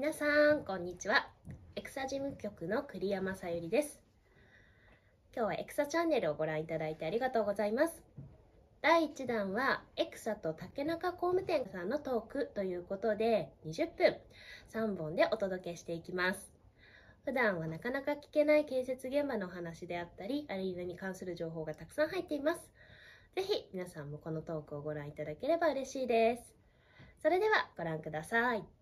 皆さんこんにちは。エクサ事務局の栗山さゆりです。今日はエクサチャンネルをご覧いただいてありがとうございます。第1弾はエクサと竹中工務店さんのトークということで20分3本でお届けしていきます。普段はなかなか聞けない建設現場のお話であったりアリーナに関する情報がたくさん入っています。ぜひ皆さんもこのトークをご覧いただければ嬉しいです。それではご覧ください。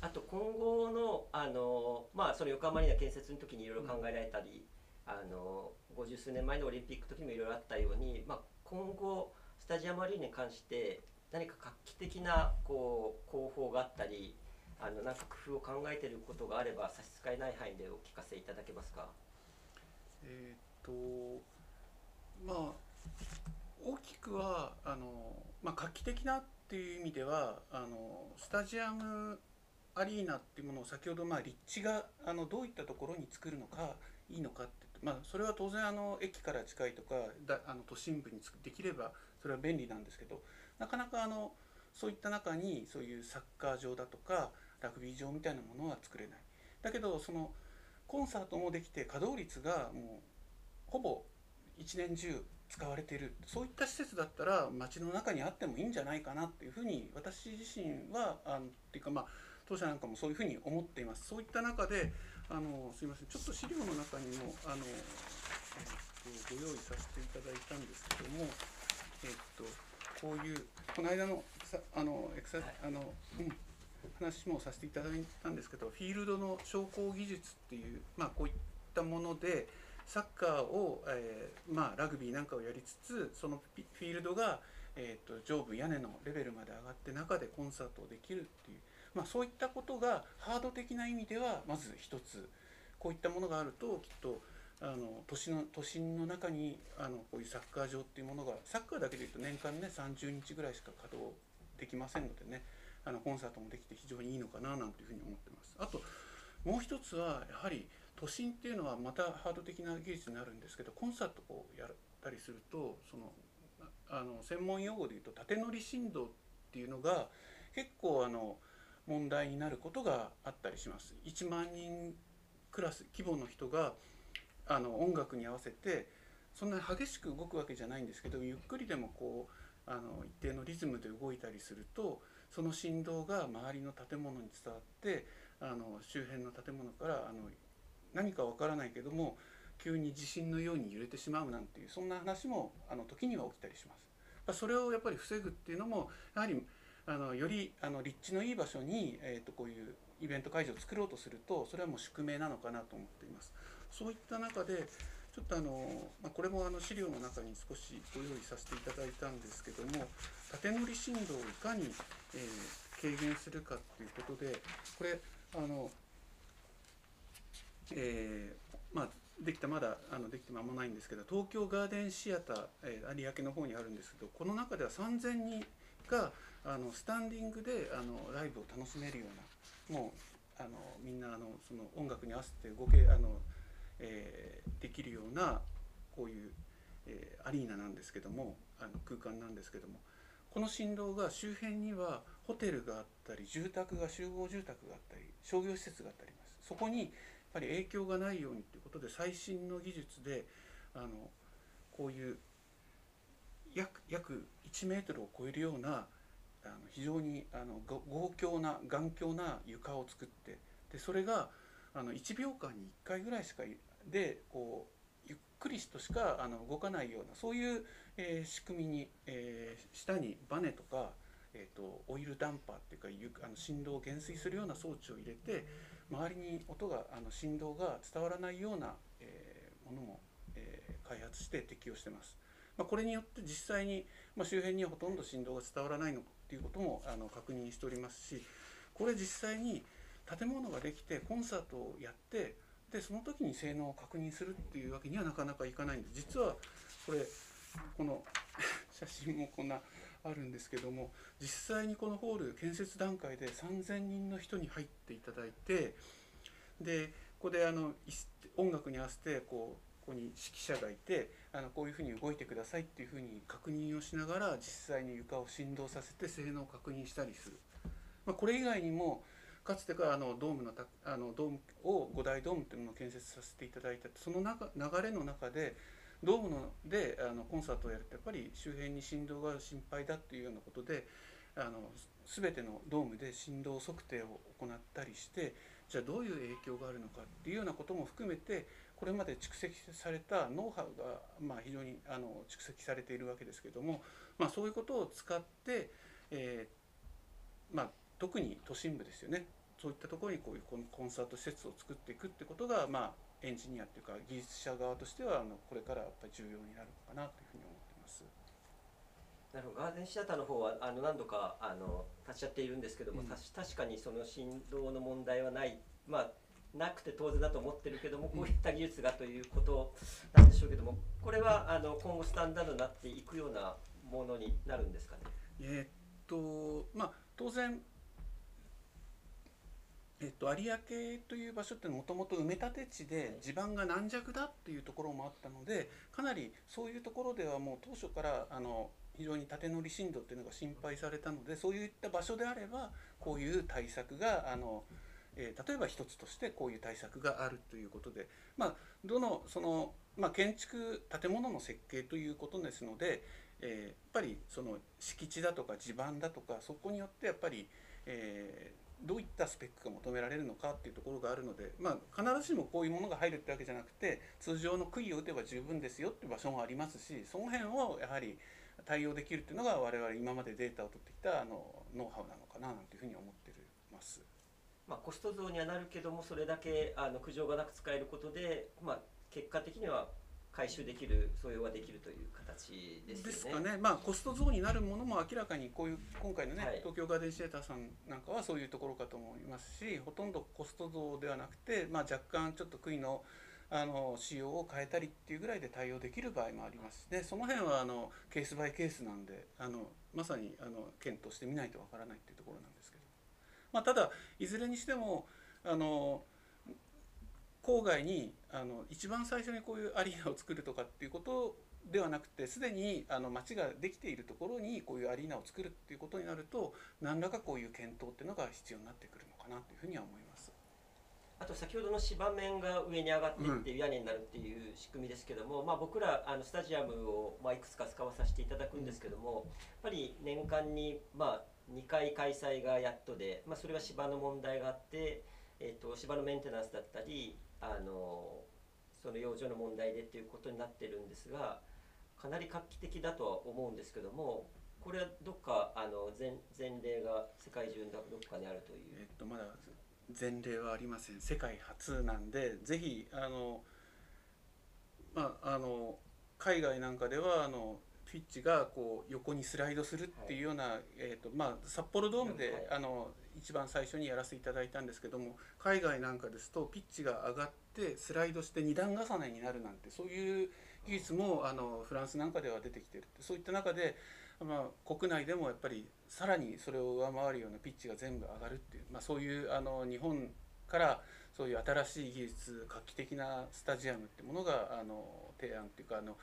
あと今後のあの、まあ、その横浜アリーナ建設の時にいろいろ考えられたり、うん、あの50数年前のオリンピックの時にもいろいろあったように、まあ、今後スタジアムアリーナに関して何か画期的なこう工法があったりあのなんか工夫を考えていることがあれば差し支えない範囲でお聞かせいただけますか？えっとまあ大きくはあの、まあ、画期的なっていう意味ではあのスタジアムアリーナっていうものを先ほどま立地があのどういったところに作るのかいいのかって、まあ、それは当然あの駅から近いとかだあの都心部にできればそれは便利なんですけどなかなかあのそういった中にそういうサッカー場だとかラグビー場みたいなものは作れない。だけどそのコンサートもできて稼働率がもうほぼ一年中使われているそういった施設だったら街の中にあってもいいんじゃないかなっていうふうに私自身はあのっていうかまあ当社なんかもそういうふうに思っています。そういった中で、あのすみません、ちょっと資料の中にもあの、えっと、ご用意させていただいたんですけども、えっとこういうこの間のあのエクサ、はい、あのうん話もさせていただいたんですけど、フィールドの昇降技術っていうまあこういったもので。サッカーを、えー、まあ、ラグビーなんかをやりつつそのフィールドが、えーと上部屋根のレベルまで上がって中でコンサートをできるっていうまあ、そういったことがハード的な意味ではまず一つこういったものがあるときっとあの都市の都心の中にあのこういうサッカー場っていうものがサッカーだけでいうと年間ね30日ぐらいしか稼働できませんのでねあのコンサートもできて非常にいいのかななんていうふうに思ってます。あともう一つはやはり都心っていうのはまたハード的な技術になるんですけどコンサートをやったりするとそのあの専門用語で言うと縦乗り振動っていうのが結構あの問題になることがあったりします。1万人クラス規模の人があの音楽に合わせてそんなに激しく動くわけじゃないんですけどゆっくりでもこうあの一定のリズムで動いたりするとその振動が周りの建物に伝わってあの周辺の建物からあの何かわからないけども急に地震のように揺れてしまうなんていうそんな話もあの時には起きたりします。それをやっぱり防ぐっていうのもやはりあのよりあの立地のいい場所に、えーと、こういうイベント会場を作ろうとするとそれはもう宿命なのかなと思っています。そういった中でちょっとあの、まあ、これもあの資料の中に少しご用意させていただいたんですけども縦乗り振動をいかに、えー、軽減するかっていうことでこれあの、えー、まあできたまだあのできて間もないんですけど東京ガーデンシアター、えー、有明の方にあるんですけどこの中では3000人があのスタンディングであのライブを楽しめるようなもうあのみんなあのその音楽に合わせて動けあの、えー、できるようなこういう、えー、アリーナなんですけどもあの空間なんですけどもこの振動が周辺にはホテルがあったり住宅が集合住宅があったり商業施設があったります。そこにやっぱり影響がないようにということで最新の技術であのこういう約約1メートルを超えるようなあの非常にあの豪強な頑強な床を作ってでそれがあの1秒間に1回ぐらいしかでこうゆっくりとしかあの動かないようなそういう、えー、仕組みに、えー、下にバネとか、えーと、オイルダンパーっていうかゆあの振動を減衰するような装置を入れて周りに音があの振動が伝わらないような、えー、ものも、えー、開発して適用してます。まあ、これによって実際に、まあ、周辺にはほとんど振動が伝わらないのっていうこともあの確認しておりますしこれ実際に建物ができてコンサートをやってでその時に性能を確認するっていうわけにはなかなかいかないんで実はこれこの 写真もこんなあるんですけども実際にこのホール建設段階で3,000人の人に入っていただいてでここであの音楽に合わせてこうここに指揮者がいてあのこういうふうに動いてくださいっていうふうに確認をしながら実際に床を振動させて性能を確認したりする、まあ、これ以外にもかつてからあのドームのたあのドームを5大ドームというものを建設させていただいた。その中流れの中でドームのであのコンサートをやるとやっぱり周辺に振動が心配だっていうようなことであの全てのドームで振動測定を行ったりしてじゃあどういう影響があるのかっていうようなことも含めてこれまで蓄積されたノウハウが、まあ、非常にあの蓄積されているわけですけども、まあ、そういうことを使って、えーまあ、特に都心部ですよね。そういったところにこういうコンサート施設を作っていくってことが、まあ、エンジニアっていうか技術者側としてはあのこれからやっぱり重要になるのかなというふうに思ってます。なるほど。ガーデンシアターの方はあの何度かあの立ち会っているんですけども、うん。確かにその振動の問題はない。まあなくて当然だと思ってるけどもこういった技術がということなんでしょうけどもこれはあの今後スタンダードになっていくようなものになるんですかね？えーっとまあ当然えっと、有明という場所ってもともと埋め立て地で地盤が軟弱だっていうところもあったのでかなりそういうところではもう当初からあの非常に縦乗り震度っていうのが心配されたのでそういった場所であればこういう対策があの、えー例えば一つとしてこういう対策があるということで、まあ、どのその、まあ、建築建物の設計ということですので、えーやっぱりその敷地だとか地盤だとかそこによってやっぱり、えーどういったスペックが求められるのかっていうところがあるので、まあ、必ずしもこういうものが入るってわけじゃなくて通常の杭を打てば十分ですよっていう場所もありますしその辺をやはり対応できるっていうのが我々今までデータを取ってきたあのノウハウなのかななんていうふうに思ってます。まあ、コスト増にはなるけどもそれだけあの苦情がなく使えることで、まあ、結果的には回収できる素養ができるという形ですよね。ですかね、まあ、コスト増になるものも明らかにこういう今回のね、はい。東京ガーデンシアターさんなんかはそういうところかと思いますしほとんどコスト増ではなくて、まあ、若干ちょっと杭のあの仕様を変えたりっていうぐらいで対応できる場合もありますでその辺はあのケースバイケースなんであのまさにあの検討してみないとわからないっていうところなんですまあ、ただいずれにしてもあの郊外にあの一番最初にこういうアリーナを作るとかっていうことではなくてすでにあの街ができているところにこういうアリーナを作るっていうことになると何らかこういう検討っていうのが必要になってくるのかなというふうには思います。あと先ほどの芝面が上に上がっていって屋根になるっていう仕組みですけども、まあ、僕らあのスタジアムを、まあ、いくつか使わさせていただくんですけども、やっぱり年間に、まあ、2回開催がやっとで、まあ、それは芝の問題があって、えー、と芝のメンテナンスだったりあのその養生の問題でっていうことになってるんですがかなり画期的だとは思うんですけどもこれはどっかあの前前例が世界中のどっかにあるという？えっとまだ前例はありません世界初なんでぜひあのまああの海外なんかではあのピッチがこう横にスライドするっていうような、えーとまあ、札幌ドームで、はい。あの一番最初にやらせていただいたんですけども海外なんかですとピッチが上がってスライドして二段重ねになるなんてそういう技術もあのフランスなんかでは出てきてるってそういった中で、まあ、国内でもやっぱりさらにそれを上回るようなピッチが全部上がるっていう、まあ、そういうあの日本からそういう新しい技術画期的なスタジアムってものがあの提案っていうかあの、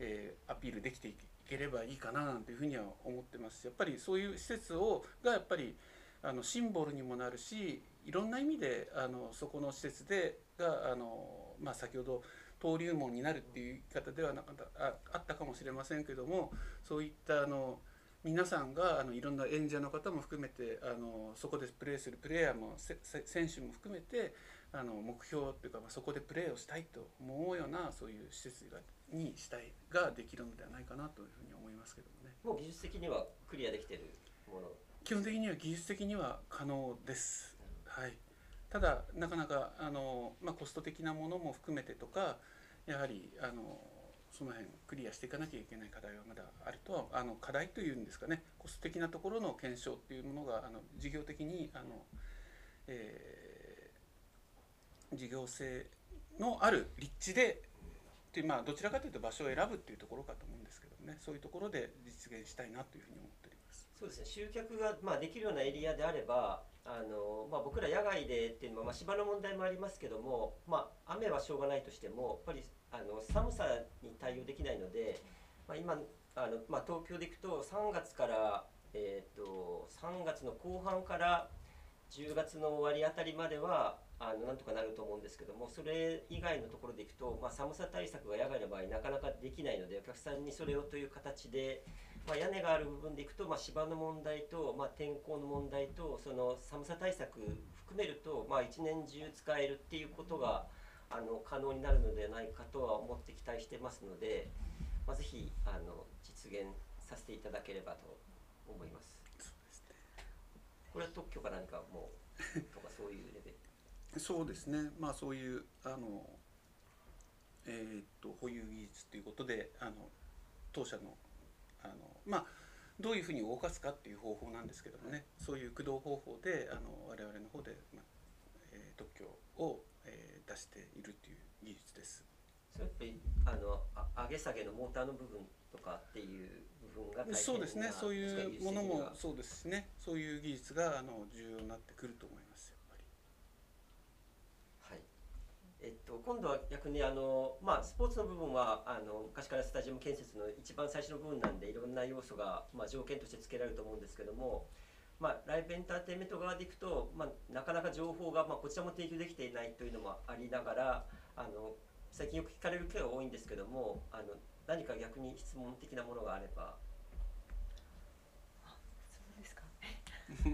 えーアピールできていければいいかななんていうふうには思ってます。やっぱりそういう施設をがやっぱりあのシンボルにもなるしいろんな意味であのそこの施設でがあの、まあ、先ほど登竜門になるっていう言い方ではなかったあったかもしれませんけどもそういったあの皆さんがあのいろんな演者の方も含めてあのそこでプレーするプレイヤーも選手も含めてあの目標っていうか、まあ、そこでプレーをしたいと思うようなそういう施設がにしたいができるのではないかなというふうに思いますけどもね。もう技術的にはクリアできてるもの。基本的には技術的には可能です。はい、ただなかなかあの、まあ、コスト的なものも含めてとかやはりあのその辺クリアしていかなきゃいけない課題はまだあるとはあの課題というんですかね。コスト的なところの検証っていうものがあの事業的にあの、えー事業性のある立地でってまあどちらかというと場所を選ぶっていうところかと思うんですけどねそういうところで実現したいなというふうに思っております。そうですね集客が、まあ、できるようなエリアであればあの、まあ、僕ら野外でっていうのは、まあ、芝の問題もありますけども、まあ、雨はしょうがないとしてもやっぱりあの寒さに対応できないので、まあ、今あの、まあ、東京で行くと3月から、えー、と3月の後半から10月の終わりあたりまではあのなんとかなると思うんですけどもそれ以外のところでいくと、まあ、寒さ対策が野外の場合なかなかできないのでお客さんにそれをという形で、まあ、屋根がある部分でいくと、まあ、芝の問題と、まあ、天候の問題とその寒さ対策含めると、まあ、一年中使えるっていうことがあの可能になるのではないかとは思って期待してますので、まあ、ぜひあの実現させていただければと思います。これは特許か何かもうとかそういうレベルそうですね。まあそういうあのえーっと保有技術ということであの当社のあのまあどういうふうに動かすかっていう方法なんですけどもね。そういう駆動方法であの我々の方で、まあえー特許を、えー出しているという技術です。それあのあ上げ下げのモーターの部分とかっていう部分が大変なそうですね。そういうものもがそうですしね。そういう技術があの重要になってくると思いますやっぱり。はいえっと、今度は逆にあの、まあ、スポーツの部分はあの昔からスタジアム建設の一番最初の部分なんでいろんな要素が、まあ、条件として付けられると思うんですけども、まあ、ライブエンターテインメント側でいくと、まあ、なかなか情報が、まあ、こちらも提供できていないというのもありながらあの最近よく聞かれる件が多いんですけどもあの何か逆に質問的なものがあればそうですか。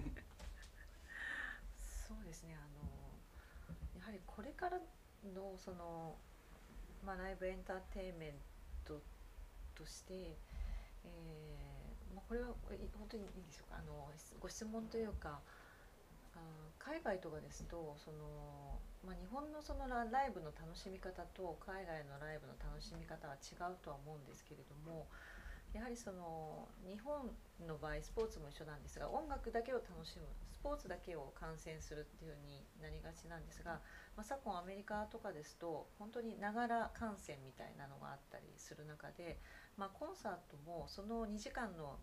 そうですね。あのやはりこれからのそのまあライブエンターテインメントとして、えー、まあこれは本当にいいでしょうか。あのご質問というか。あ海外とかですとその、まあ、日本のそのラライブの楽しみ方と海外のライブの楽しみ方は違うとは思うんですけれどもやはりその日本の場合スポーツも一緒なんですが音楽だけを楽しむスポーツだけを観戦するっていうふうになりがちなんですが、まあ、昨今アメリカとかですと本当にながら観戦みたいなのがあったりする中で、まあ、コンサートもその2時間の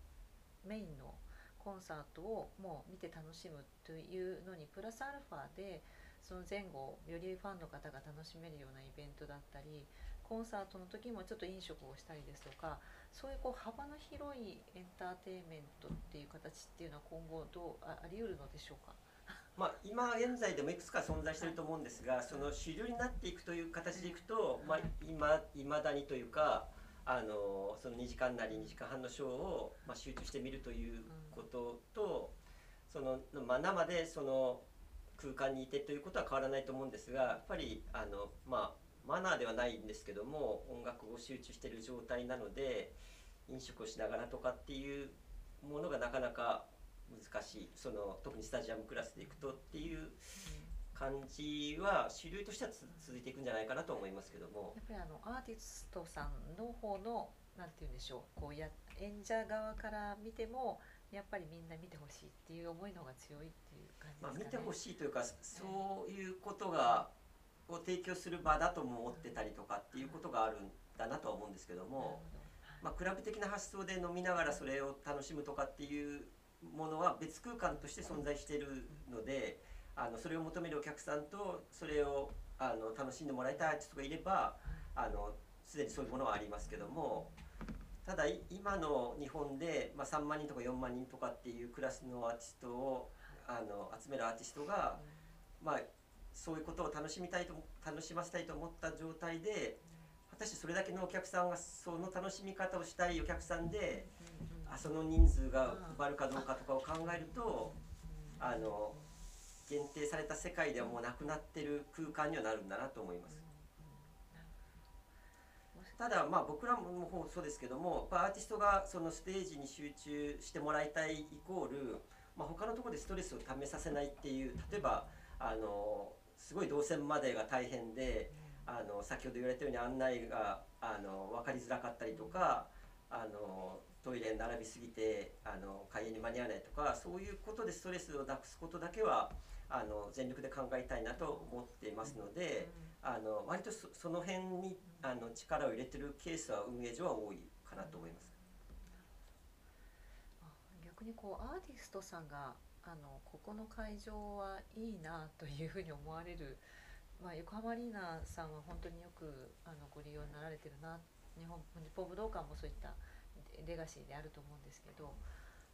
メインのコンサートをもう見て楽しむというのにプラスアルファでその前後よりファンの方が楽しめるようなイベントだったりコンサートの時もちょっと飲食をしたりですとかそういうこう幅の広いエンターテインメントっていう形っていうのは今後どうああり得るのでしょうか？まあ、今現在でもいくつか存在していると思うんですが、その主流になっていくという形でいくと、まあ、今いまだにというかあのその2時間なり2時間半のショーを、まあ、集中してみるということと、そのまあ、生でその空間にいてということは変わらないと思うんですがやっぱりあの、まあ、マナーではないんですけども音楽を集中している状態なので飲食をしながらとかっていうものがなかなか難しい。その特にスタジアムクラスでいくとっていう感じは主流としてはつ続いていくんじゃないかなと思いますけども。やっぱりあのアーティストさんの方のなんて言うんでしょうこうや演者側から見てもやっぱりみんな見てほしいっていう思いの方が強いっていう感じまあ、見ですかね。てほしいというかそういうことがを提供する場だとも思ってたりとかっていうことがあるんだなとは思うんですけども、まあ、クラブ的な発想で飲みながらそれを楽しむとかっていうものは別空間として存在しているのであのそれを求めるお客さんとそれをあの楽しんでもらいたいアーティストがいればあのすでにそういうものはありますけどもただい今の日本で、まあ、3万人とか4万人とかっていうクラスのアーティストをあの集めるアーティストが、まあ、そういうことを楽しみたいと楽しませたいと思った状態で果たしてそれだけのお客さんがその楽しみ方をしたいお客さんでうんうんうんあその人数が埋まるかどうかとかを考えるとあの限定された世界ではもうなくなってる空間にはなるんだなと思います。ただまあ僕らもそうですけどもアーティストがそのステージに集中してもらいたいイコール、まあ、他のところでストレスをためさせないっていう例えばあのすごい動線までが大変であの先ほど言われたように案内があの分かりづらかったりとかあのトイレに並びすぎてあの開演に間に合わないとかそういうことでストレスをなくすことだけはあの全力で考えたいなと思っていますので。あの割とそその辺にあの力を入れてるケースは運営上は多いかなと思います。あ逆にこうアーティストさんがあのここの会場はいいなというふうに思われる、まあ、横浜アリーナさんは本当によくあのご利用になられてるな日本日本武道館もそういったレレガシーであると思うんですけど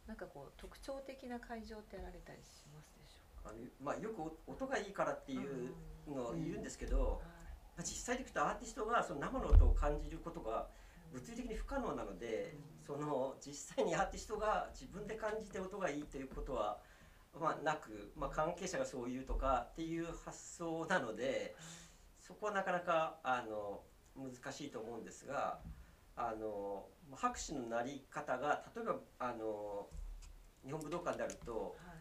なんかこう特徴的な会場ってあられたりしますでしょあのまあよくお音がいいからってうかいううん。のを言うんですけど、はい。まあ実際でいくとアーティストがその生の音を感じることが物理的に不可能なので、その実際にアーティストが自分で感じて音がいいということは、まあ、なく、まあ、関係者がそう言うとかっていう発想なのでそこはなかなかあの難しいと思うんですがあのまあ拍手の鳴り方が例えばあの日本武道館であるとはい。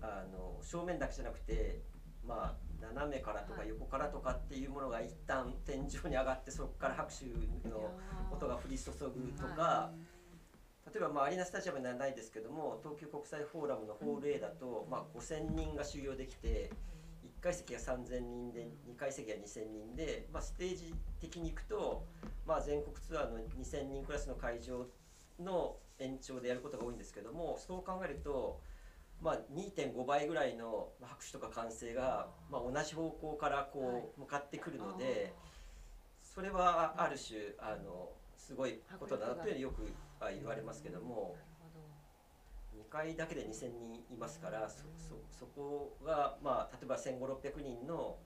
あの正面だけじゃなくて、まあ、斜めからとかはい。横からとかっていうものが一旦天井に上がってそこから拍手の音が降り注ぐとか、例えば、まあ、アリーナスタジアムではないですけども東京国際フォーラムのホール A だと、まあ、5,000人が収容できて1階席が3,000人で2階席が2,000人で、まあ、ステージ的にいくと、まあ、全国ツアーの2,000人クラスの会場の延長でやることが多いんですけどもそう考えると、まあ、2.5倍ぐらいの拍手とか歓声が、まあ、同じ方向からこう向かってくるので。それはある種あのすごいことだなというふうによくあ言われますけども2階だけで2,000人いますからそそそこが、まあ、例えば1,500600人の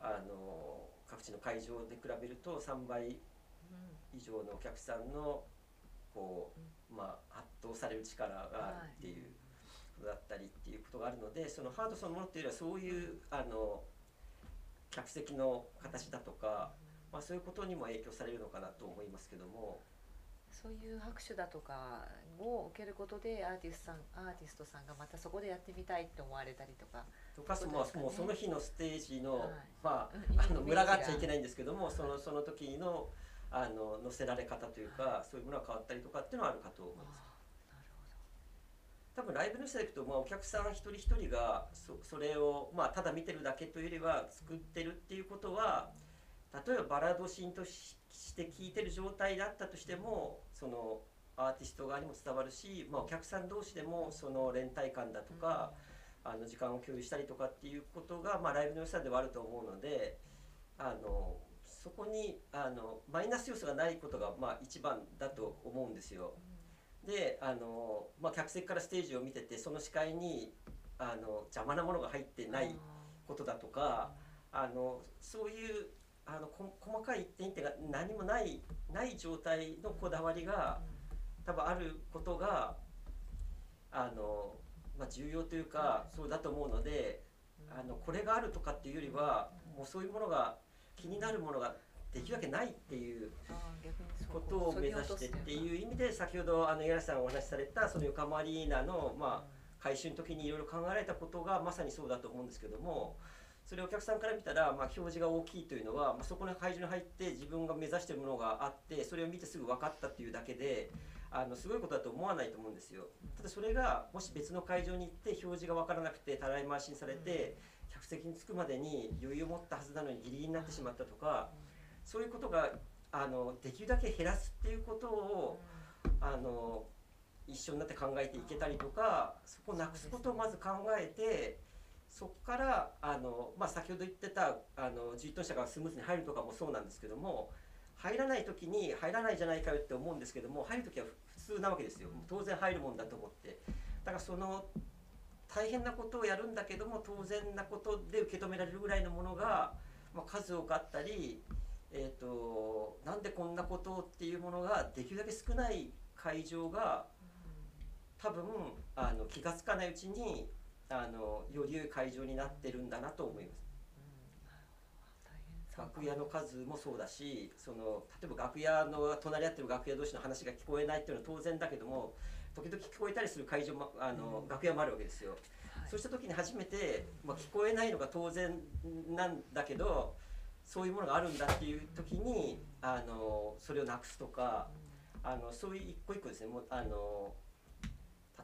あの各地の会場で比べると3倍以上のお客さんのこう、まあ、圧倒される力があるっていうことだったりっていうことがあるのでそのハードそのものっていうよりはそういうあの客席の形だとか。まあ、そういうことにも影響されるのかなと思いますけども、そういう拍手だとかを受けることでアーティストさんアーティストさんがまたそこでやってみたいって思われたりとか。とかそういうことですかね。もうその日のステージの、はい。まうんあ、あの群がっちゃいけがないんですけどもそのその時のあの乗せられ方というか、そういうものが変わったりとかっていうのはあるかと思います。多分ライブの人でいくと、まあ、お客さん一人一人がそそれを、まあ、ただ見てるだけというよりは作ってるっていうことは例えばバラードシーンとしして聴いてる状態だったとしてもそのアーティスト側にも伝わるし、まあ、お客さん同士でもその連帯感だとほどか、あの時間を共有したりとかっていうことが、まあ、ライブの良さではあると思うのであのそこにあのマイナス要素がないことが、まあ、一番だと思うんですよ。であの、まあ、客席からステージを見ててその視界にあの邪魔なものが入ってうんないことだとかあのそういうあのこ細かい一点一点が何もないない状態のこだわりが多分あることがあの、まあ、重要というかそうだと思うのであのこれがあるとかっていうよりはもうそういうものが気になるものができるだけないっていうことを目指してっていう意味で先ほどあの五十嵐さんがお話しされたその横浜アリーナのまあ改修の時にいろいろ考えられたことがまさにそうだと思うんですけどもそれお客さんから見たら、まあ、表示が大きいというのは、まあ、そこの会場に入って自分が目指してるものがあってそれを見てすぐ分かったっていうだけであのすごいことだと思わないと思うんですよ。ただそれがもし別の会場に行って表示が分からなくてたらい回しにされて客席に着くまでに余裕を持ったはずなのにギリギリになってしまったとかそういうことがあのできるだけ減らすっていうことをあの一緒になって考えていけたりとかそこをなくすことをまず考えてそこからあの、まあ、先ほど言ってたあの11トン車がスムーズに入るとかもそうなんですけども入らない時に入らないじゃないかよって思うんですけども入る時は普通なわけですよ。当然入るもんだと思って。だからその大変なことをやるんだけども当然なことで受け止められるぐらいのものが、まあ、数多くあったり、えー、となんでこんなことをっていうものができるだけ少ない会場が多分あの気が付かないうちにあのより良い会場になってるんだなと思います。楽屋の数もそうだしその例えば楽屋の隣り合ってる楽屋同士の話が聞こえないっていうのは当然だけども時々聞こえたりする会場もあの、うん。楽屋もあるわけですよ。そうした時に初めて、まあ、聞こえないのが当然なんだけどそういうものがあるんだっていう時にあのそれをなくすとかあのそういう一個一個ですね。もうあの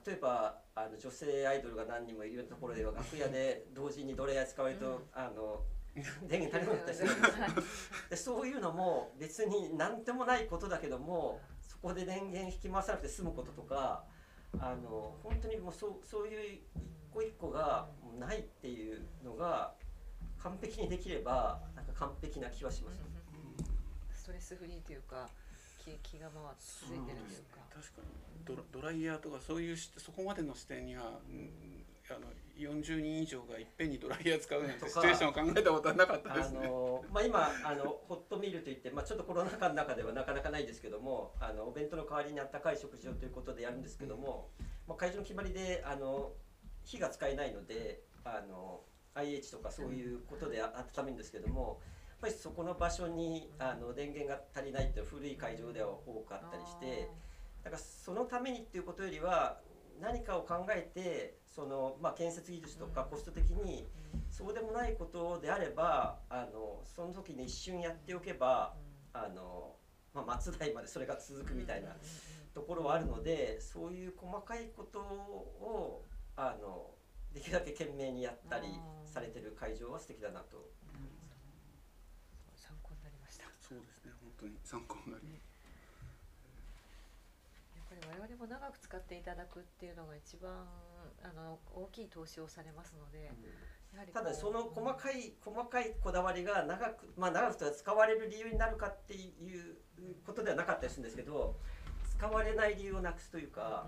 例えばあの女性アイドルが何人もいるようなところでは楽屋で 同時にどれや使われると、うん。あの電源足りなかったりする。ん。ですよでそういうのも別に何でもないことだけどもそこで電源引き回さなくて済むこととかあの本当にもうそうそういう一個一個がもうないっていうのが完璧にできればなんか完璧な気はします。ストレスフリーというか気気気が回って続いてるというか。確かにドライヤーとかそういうしそこまでの視点には、うん、あの40人以上がいっぺんにドライヤー使うなんてシチュエーションを考えたことはなかったであすね。のまあ、今あのホットミールといって、まあ、ちょっとコロナ禍の中ではなかなかないですけどもあのお弁当の代わりにあったかい食事をということでやるんですけども、まあ、会場の決まりであの火が使えないのであの IH とかそういうことであ温めるんですけどもやっぱりそこの場所にあの電源が足りないって古い会場では多かったりして。だからそのためにっていうことよりは何かを考えてその、まあ、建設技術とかうん。コスト的にそうでもないことであればあのその時に一瞬やっておけばあの、まあ、末代までそれが続くみたいなところはあるのでそういう細かいことをあのできるだけ懸命にやったりされてる会場は素敵だなと参考になりました。やそうですね本当に参考になります。っぱり我々も長く使っていただくっていうのが一番あの大きい投資をされますので、やはりただその細かい細かいこだわりが長くまあ長く使われる理由になるかっていうことではなかったりするんですけど使われない理由をなくすというか、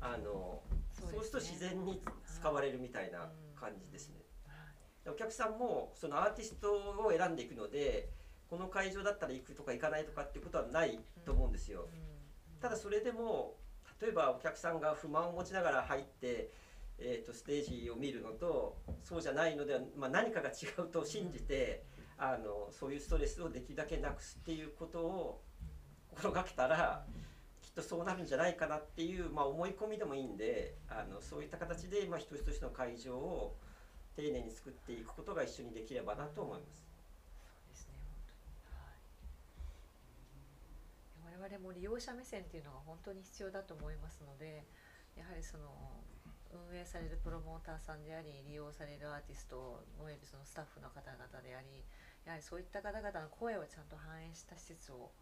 あのそうすると自然に使われるみたいな感じですね。でお客さんもそのアーティストを選んでいくのでこの会場だったら行くとか行かないとかっていうことはないと思うんですよ。ただそれでも例えばお客さんが不満を持ちながら入って、えー、とステージを見るのとそうじゃないのでは、まあ、何かが違うと信じて、あのそういうストレスをできるだけなくすっていうことを心がけたらきっとそうなるんじゃないかなっていう、まあ、思い込みでもいいんであのそういった形で、まあ、一つ一つの会場を丁寧に作っていくことが一緒にできればなと思いますね本当に、はい、我々も利用者目線っていうのが本当に必要だと思いますのでやはりその運営されるプロモーターさんであり利用されるアーティストおよびそのスタッフの方々でありやはりそういった方々の声をちゃんと反映した施設を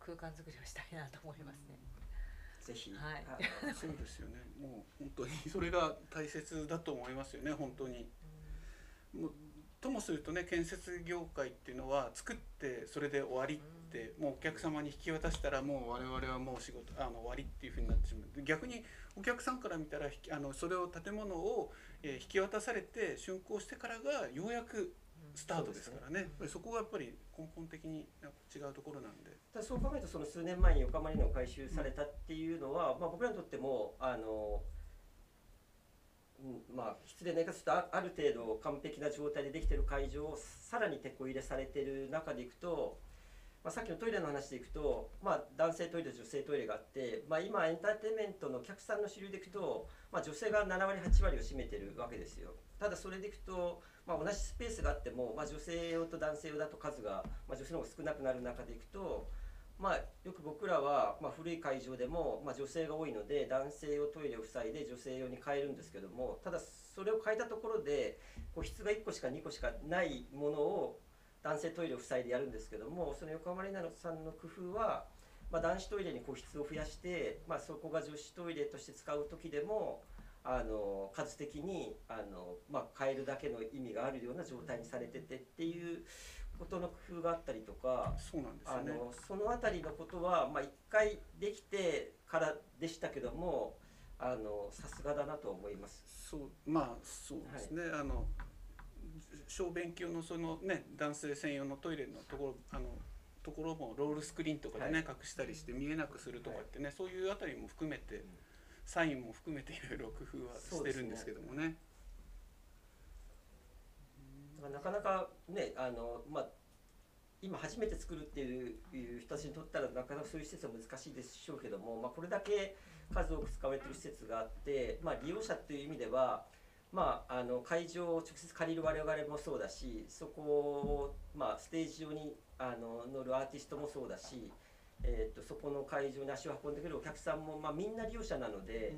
空間作りをしたいなと思いますね。ぜひ、はい。そうですよね。もう本当にそれが大切だと思いますよね本当に。もうともするとね建設業界っていうのは作ってそれで終わりって、もうお客様に引き渡したらもう我々はもう仕事あの終わりっていうふうになってしまう。で逆にお客さんから見たらあのそれを建物を、えー引き渡されて竣工してからがようやくスタートですからね。やっぱりそこがやっぱり根本的に違うところなんで。ただそう考えるとその数年前に横浜リノが回収されたっていうのは、まあ、僕らにとってもあの、うん、まあ失礼な言い方するとあある程度完璧な状態でできてる会場をさらに手こ入れされてる中でいくと、まあ、さっきのトイレの話でいくと、まあ、男性トイレ女性トイレがあって、まあ、今エンターテインメントのお客さんの主流でいくと、まあ、女性が7割8割を占めてるわけですよ。ただそれでいくと、まあ、同じスペースがあっても、まあ、女性用と男性用だと数が、まあ、女性の方が少なくなる中でいくとまあ、よく僕らは、まあ、古い会場でも、まあ、女性が多いので男性用トイレを塞いで女性用に変えるんですけどもただそれを変えたところで個室が1個しか2個しかないものを男性トイレを塞いでやるんですけどもその横浜リナさんの工夫は、まあ、男子トイレに個室を増やして、まあ、そこが女子トイレとして使う時でもあの数的にあの、まあ、変えるだけの意味があるような状態にされててっていうことの工夫があったりとか。そうなんですね。のそのあたりのことは、まあ、1回できてからでしたけどもあのさすがだなと思います。そうまあそうですね、あの小便器用のそのね男性専用のトイレのところあのところもロールスクリーンとかでね、はい。隠したりして見えなくするとかってね、そういうあたりも含めて、サインも含めていろいろ工夫はしてるんですけどもね。だからなかなかねあの、まあ、今初めて作るっていういう人たちにとったらなかなかそういう施設は難しいでしょうけども、まあ、これだけ数多く使われてる施設があって、まあ、利用者っていう意味では、まあ、あの会場を直接借りる我々もそうだしそこを、まあ、ステージ上にあの乗るアーティストもそうだし、えー、とそこの会場に足を運んでくるお客さんも、まあ、みんな利用者なので。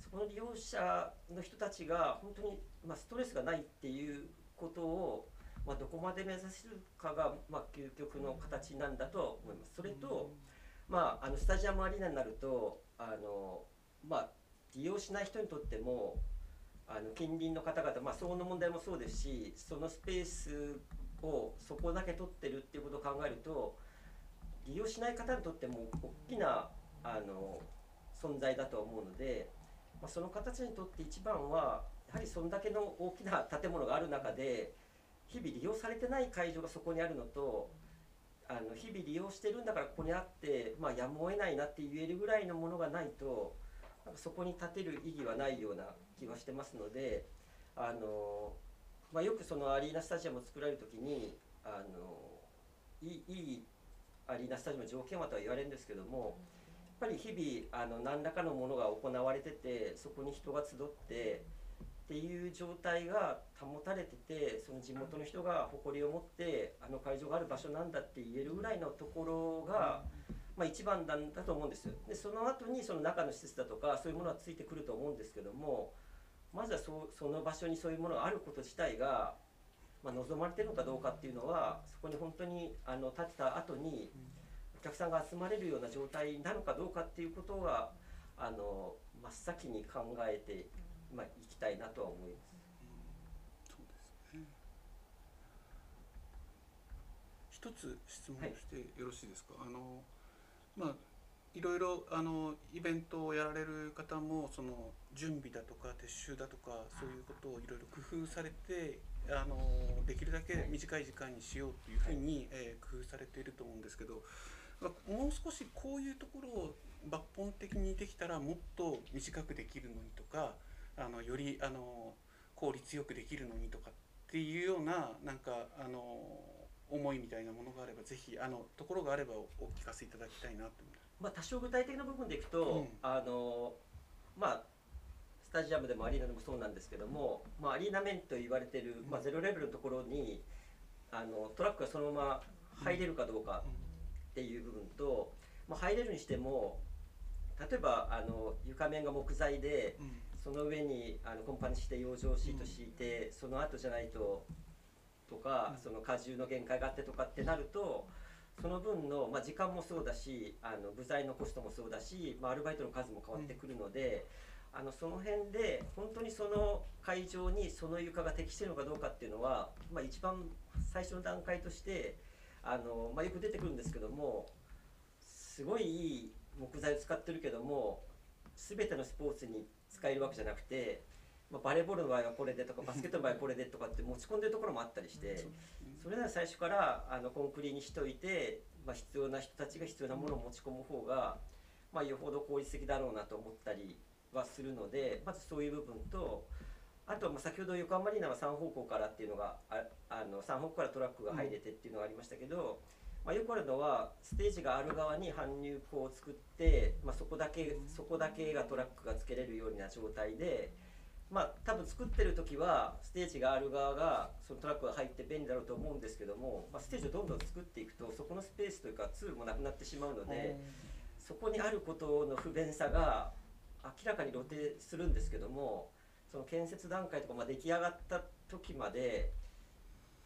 そこの利用者の人たちが本当に、まあ、ストレスがないっていうことを、まあ、どこまで目指せるかが、まあ、究極の形なんだとは思います。それと、まあ、あのスタジアムアリーナになるとあの、まあ、利用しない人にとってもあの近隣の方々、まあ、騒音の問題もそうですしそのスペースをそこだけ取ってるっていうことを考えると利用しない方にとっても大きなあの存在だとは思うので、まあ、その形にとって一番はやはりそんだけの大きな建物がある中で日々利用されてない会場がそこにあるのとあの日々利用してるんだからここにあって、まあ、やむを得ないなって言えるぐらいのものがないとそこに立てる意義はないような気がしてますのであの、まあ、よくそのアリーナスタジアムを作られる時にあのいいアリーナスタジアム条件はとは言われるんですけどもやっぱり日々あの何らかのものが行われててそこに人が集ってっていう状態が保たれててその地元の人が誇りを持ってあの会場がある場所なんだって言えるぐらいのところが、まあ、一番なんだと思うんですよでその後にその中の施設だとかそういうものはついてくると思うんですけどもまずはそその場所にそういうものがあること自体が、まあ、望まれてるのかどうかっていうのはそこに本当にあの建てた後にお客さんが集まれるような状態なのかどうかっていうことがあの真っ先に考えて、まあ、いきたいなとは思います。一つ質問してよろしいですか？あのまあいろいろあのイベントをやられる方もその準備だとか撤収だとかそういうことをいろいろ工夫されてあのできるだけ短い時間にしようというふうに、えー工夫されていると思うんですけど、まあもう少しこういうところを抜本的にできたらもっと短くできるのにとかあのよりあの効率よくできるのにとかっていうようななんかあの思いみたいなものがあればぜひあのところがあればお聞かせいただきたいなと思います。まあ、多少具体的な部分でいくと、うん。あのまあスタジアムでもアリーナでもそうなんですけども、まあ、アリーナ面と言われてる、まあ、ゼロレベルのところにあのトラックがそのまま入れるかどうかっていう部分と、まあ、入れるにしても例えばあの床面が木材でうん。その上にあのコンパニして養生シート敷いて、その後じゃないととか、うん。その荷重の限界があってとかってなるとその分の、まあ、時間もそうだしあの部材のコストもそうだし、まあ、アルバイトの数も変わってくるので、あのその辺で本当にその会場にその床が適しているのかどうかっていうのは、まあ、一番最初の段階としてあの、まあ、よく出てくるんですけどもすごいいい木材を使ってるけども全てのスポーツに使えるわけじゃなくて、まあ、バレーボールの場合はこれでとかバスケットの場合はこれでとかって持ち込んでるところもあったりして。それなら最初からあのコンクリにしといて、まあ、必要な人たちが必要なものを持ち込む方が、まあ、よほど効率的だろうなと思ったりはするのでまずそういう部分とあとまあ先ほど横浜アリーナは3方向からっていうのがああの3方向からトラックが入れてっていうのがありましたけど、まあ、よくあるのはステージがある側に搬入口を作って、まあ、そこだけそこだけがトラックがつけれるような状態で。まあ多分作ってる時はステージがある側がそのトラックが入って便利だろうと思うんですけども、まあ、ステージをどんどん作っていくとそこのスペースというかツールもなくなってしまうのでそこにあることの不便さが明らかに露呈するんですけどもその建設段階とかまあ出来上がった時まで、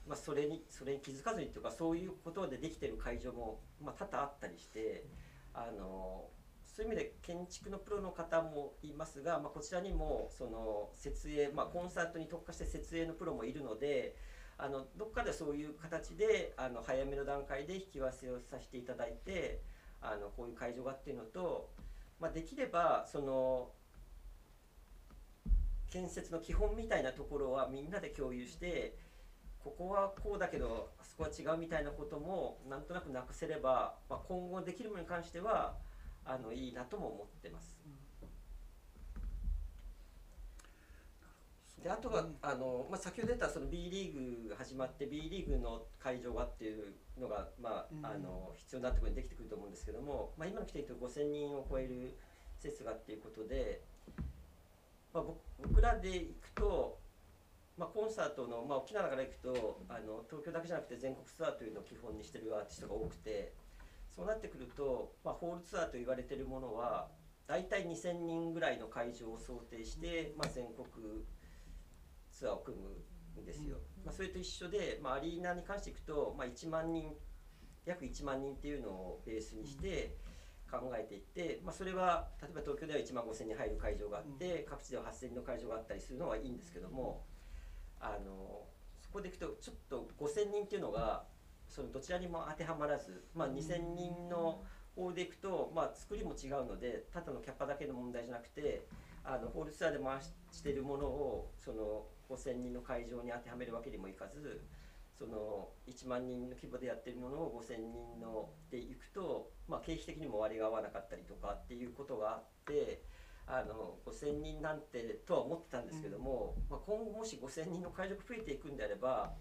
まあ、それにそれに気づかずにというかそういうことでできてる会場も、まあ、多々あったりしてあのそういう意味で建築のプロの方もいますが、まあ、こちらにもその設営、まあ、コンサートに特化して設営のプロもいるのであのどっかでそういう形であの早めの段階で引き合わせをさせていただいてあのこういう会場がっていうのと、まあ、できればその建設の基本みたいなところはみんなで共有してここはこうだけどあそこは違うみたいなこともなんとなくなくせれば、まあ、今後できるものに関してはあのいいなとも思ってます。であとは、うんあのまあ、先ほど出たその B リーグが始まって B リーグの会場がっていうのが、まうん。あ、あの必要になってくるできてくると思うんですけども、まあ、今の規定と5000人を超える施設がっていうことで、まあ、僕僕らで行くと、まあ、コンサートの、まあ、沖縄から行くとあの東京だけじゃなくて全国ツアーというのを基本にしてるアーティストが多くてそうなってくると、まあ、ホールツアーと言われてるものは大体2000人ぐらいの会場を想定して、まあ、全国ツアーを組むんですよ。まあ、それと一緒で、まあ、アリーナに関していくと、まあ、1万人約1万人っていうのをベースにして考えていって、まあ、それは例えば東京では1万5000人入る会場があって、各地では8000人の会場があったりするのはいいんですけどもあのそこでいくとちょっと5000人っていうのがそのどちらにも当てはまらず、まあ、2,000人の方でいくと、まあ、作りも違うのでただのキャパだけの問題じゃなくてあのホールツアーで回してるものをその5,000人の会場に当てはめるわけにもいかずその1万人の規模でやってるものを5,000人のでいくと、まあ、経費的にも割が合わなかったりとかっていうことがあって。あの5,000人なんてとは思ってたんですけども、まあ、今後もし5,000人の会場が増えていくんであれば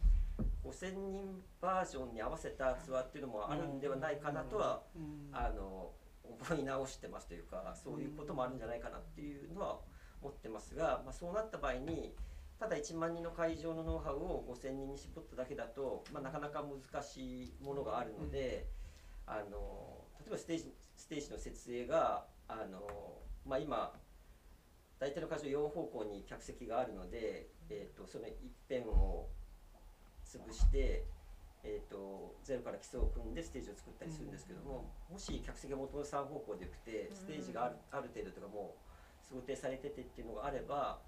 5,000人バージョンに合わせたツアーっていうのもあるんではないかなとは、うん。あの思い直してますというかそういうこともあるんじゃないかなっていうのは思ってますが、まあ、そうなった場合にただ1万人の会場のノウハウを5,000人に絞っただけだと、まあ、なかなか難しいものがあるので、あの例えばステージステージの設営があの、まあ、今大体の会場4方向に客席があるので、えー、とその一辺を潰して、えー、とゼロから基礎を組んでステージを作ったりするんですけども、もし客席がもともと3方向でよくてステージがある,、ある程度とかもう想定されててっていうのがあれば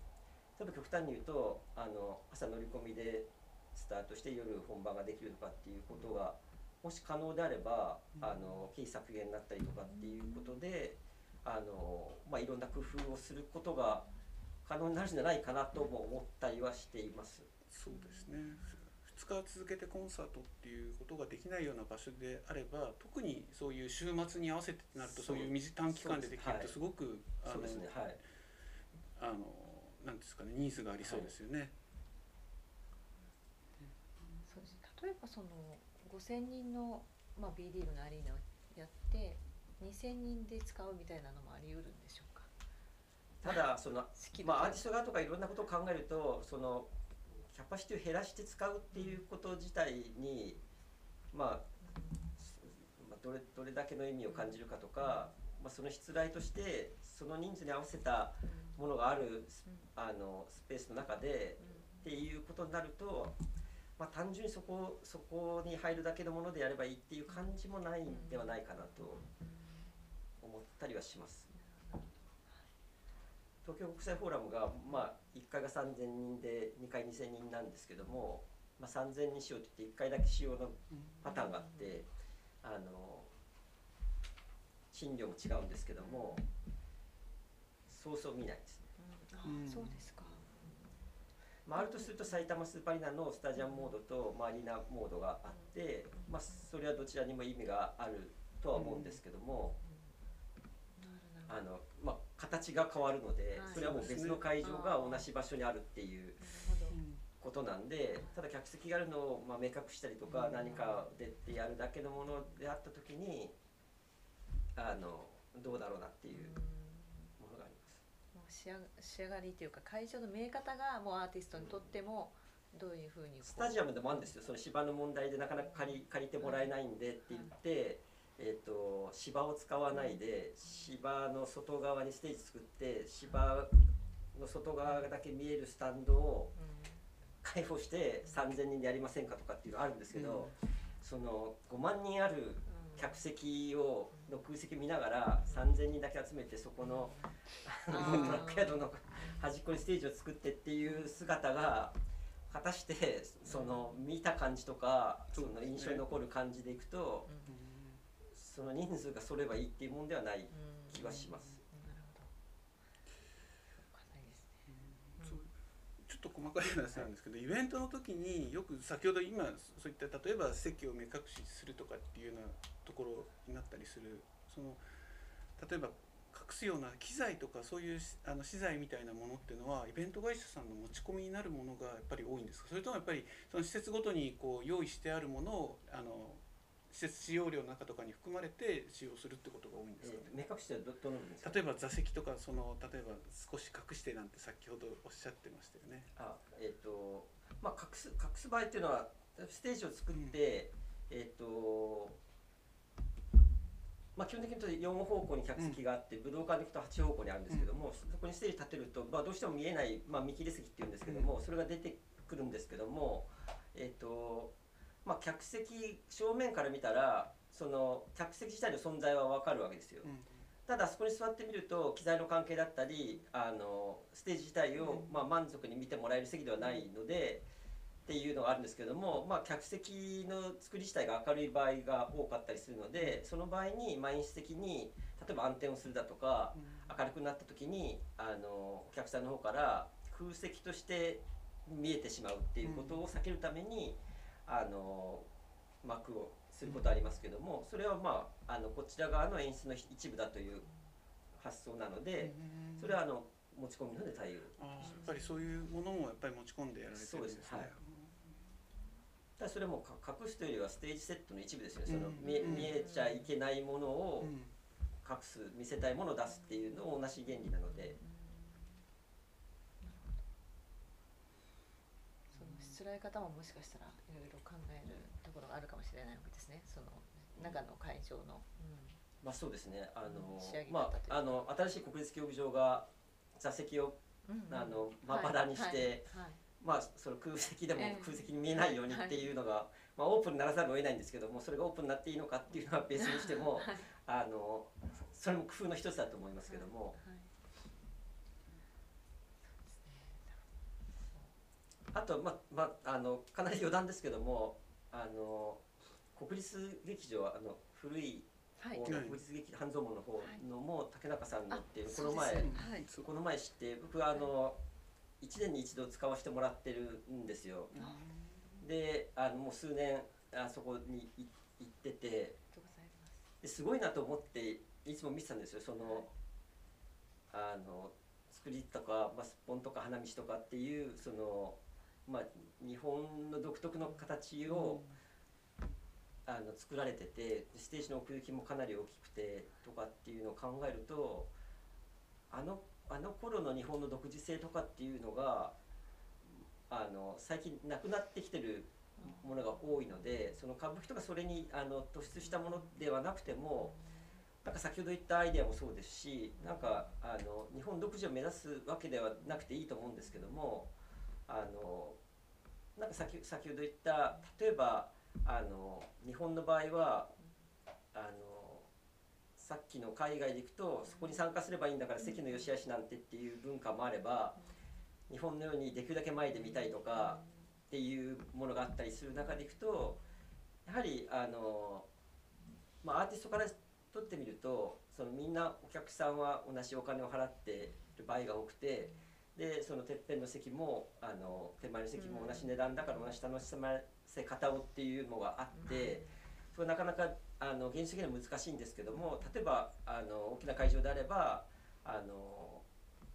例えば極端に言うとあの朝乗り込みでスタートして夜本番ができるとかっていうことがもし可能であれば、あの経費削減になったりとかっていうことであの、まあ、いろんな工夫をすることが可能になるんじゃないかなとも思ったりはしています。そうですね2日続けてコンサートっていうことができないような場所であれば特にそういう週末に合わせてってなるとそそうういう短短期間でできるとす。ごく、あのそうですね、はい。あのなんですかねニーズがありそうですよね。そうです例えばその5,000人の、まあ、B リーグのアリーナをやって2,000人で使うみたいなのもあり得るんでしょうか？ただその 式まあ、アーティスト側とかいろんなことを考えるとそのキャパシティを減らして使うっていうこと自体に、まあ、どれどれだけの意味を感じるかとか、まあ、その失礼としてその人数に合わせたものがあるスあのスペースの中でっていうことになると、まあ、単純にそこそこに入るだけのものでやればいいっていう感じもないんではないかなと思ったりはします。東京国際フォーラムが、まあ、1階が3000人で2階2000人なんですけども、まあ、3000にしようって言って1階だけ使用のパターンがあってあの賃料も違うんですけどもそうそう見ないですね。うん。あそうですか。まあ、あるとすると埼玉スーパーアリーナのスタジアムモードと、まあ、アリーナモードがあって、まあ、それはどちらにも意味があるとは思うんですけども、あのまあ、形が変わるのではい。それはもう別の会場が同じ場所にあるっていうことなんでただ客席があるのをまあ明確したりとかうん。何かでってやるだけのものであった時にあのどうだろうなっていうものがあります。もう仕上仕上がりというか会場の見え方がもうアーティストにとってもどういうふうにスタジアムでもあるんですよ。その芝の問題でなかなか借り借りてもらえないんでって言って、えー、と芝を使わないで芝の外側にステージ作って芝の外側だけ見えるスタンドを開放して3,000人でやりませんかとかっていうのあるんですけど、その5万人ある客席をの空席見ながら3,000人だけ集めてそこのあのあー。トラックヤードの端っこにステージを作ってっていう姿が果たしてその見た感じとかその印象に残る感じでいくとその人数がそればいいっていうもんではない気はします。なるほどちょっと細かい話なんですけど、イベントの時によく先ほど今そういった例えば席を目隠しするとかっていうようなところになったりする。その例えば隠すような機材とかそういうしあの資材みたいなものっていうのはイベント会社さんの持ち込みになるものがやっぱり多いんですか？それともやっぱりその施設ごとにこう用意してあるものをあの施設使用料の中とかに含まれて使用するってことが多いんですかね。えー、目隠しはどどの部分ですか？例えば座席とかその例えば少し隠してなんて先ほどおっしゃってましたよね。あえっ、とまあ隠す隠す場合っていうのはステージを作って、えっ、とまあ基本的に言うと4方向に客席があって、武道館で行くと8方向にあるんですけども、そこにステージ立てると、まあ、どうしても見えない、まあ、見切り席っていうんですけども、それが出てくるんですけどもえっ、とまあ客席正面から見たらその客席自体の存在は分かるわけですよ。ただそこに座ってみると機材の関係だったりあのステージ自体を、まあ、満足に見てもらえる席ではないのでっていうのがあるんですけども、まあ、客席の作り自体が明るい場合が多かったりするのでその場合にまあ演出的に例えば暗転をするだとか明るくなった時にあのお客さんの方から空席として見えてしまうっていうことを避けるために、あの幕をすることありますけどもそれはまああのこちら側の演出の一部だという発想なのでそれはあの持ち込みので対応やっぱりそういうものもやっぱり持ち込んでやられてるんですね。そうです。はい。ただそれもか隠すというよりはステージセットの一部ですよね。そのうん。見えちゃいけないものをうん。隠す見せたいものを出すっていうのと同じ原理なのでそのしつらい方ももしかしたらいろいろ考えるところがあるかもしれないわけですね。その中の会場の、まあそうですね。あのまああの新しい国立競技場が座席をあのまばらにして、まあその空席でもええ。空席に見えないようにっていうのが、まあオープンにならざるを得ないんですけどもそれがオープンになっていいのかっていうのは別にしてもはい。あのそれも工夫の一つだと思いますけども、はいあとままあのかなり余談ですけどもあの国立劇場あの古いはい。国立劇半蔵門の方のも竹中さんのっていうこのそう前はい。この前知って僕はあの1年に一度使わせてもらってるんですよ。であのもう数年あそこにい行っててですごいなと思っていつも見てたんですよ。その、はい。あの作りとか、まあ、すっぽんとか花道とかっていうその、まあ、日本の独特の形を、あの作られててステージの奥行きもかなり大きくてとかっていうのを考えるとあのあの頃の日本の独自性とかっていうのがあの最近なくなってきてるものが多いのでその歌舞伎とかそれにあの突出したものではなくてもなんか先ほど言ったアイデアもそうですしなんかあの日本独自を目指すわけではなくていいと思うんですけどもあのなんか先先ほど言った例えばあの日本の場合はあのさっきの海外で行くとそこに参加すればいいんだから関の良し悪しなんてっていう文化もあれば日本のようにできるだけ前で見たいとかっていうものがあったりする中でいくとやはりあの、まあ、アーティストからとってみるとそのみんなお客さんは同じお金を払ってる場合が多くてでそのてっぺんの席もあの手前の席も同じ値段だから同じ楽しませ方をっていうのがあって。それなかなかあの現実的には難しいんですけども例えばあの大きな会場であればあの